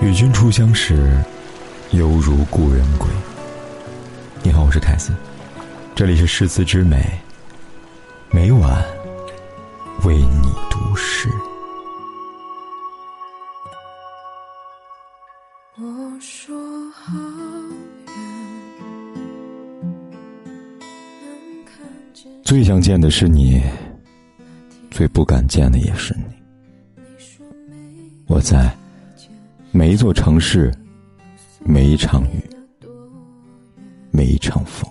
与君初相识，犹如故人归。你好，我是凯斯，这里是诗词之美，每晚为你读诗。我说好远，能看见最想见的是你，最不敢见的也是你。我在每一座城市，每一场雨，每一场风，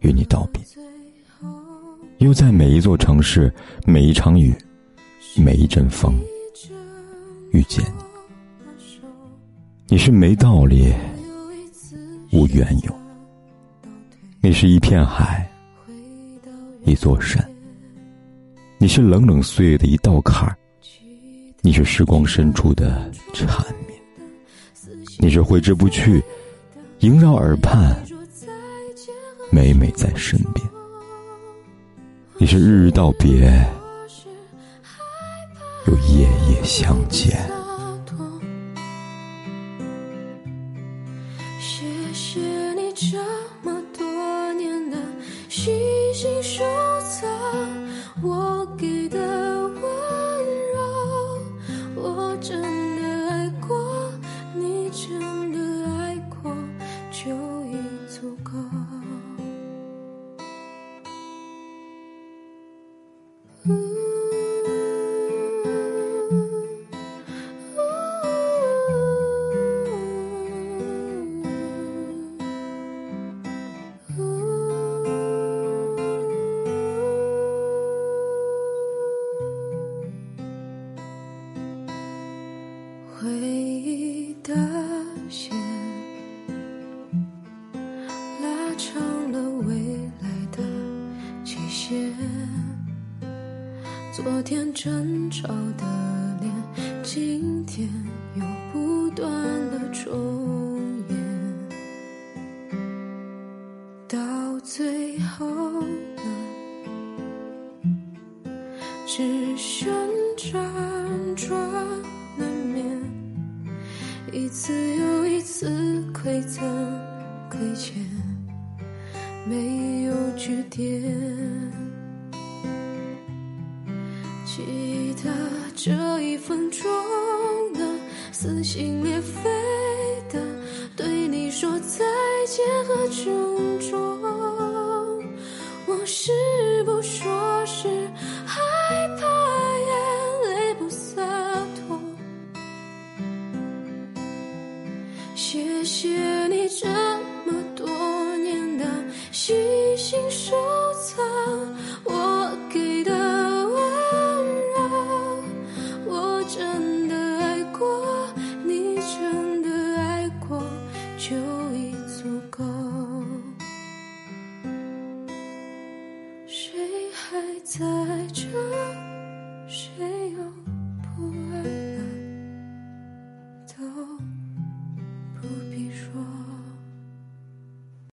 与你道别；又在每一座城市，每一场雨，每一阵风，遇见你。你是没道理，无缘由。你是一片海，一座山。你是冷冷岁月的一道坎儿，你是时光深处的缠绵，你是挥之不去，萦绕耳畔，说再见和每每在身边。你是日日道别，又夜夜相见。谢谢你这么多年的细心收藏，我给的回忆的线拉长了未来的期限，昨天争吵的脸，今天又不断的重演，到最后只剩辗转难眠。一次又一次馈赠亏欠，没有句点。记得这一分钟的撕心裂肺的对你说再见和郑谢谢你这么多年的细心收藏，我给的温柔，我真的爱过，你真的爱过，就已足够。谁还在这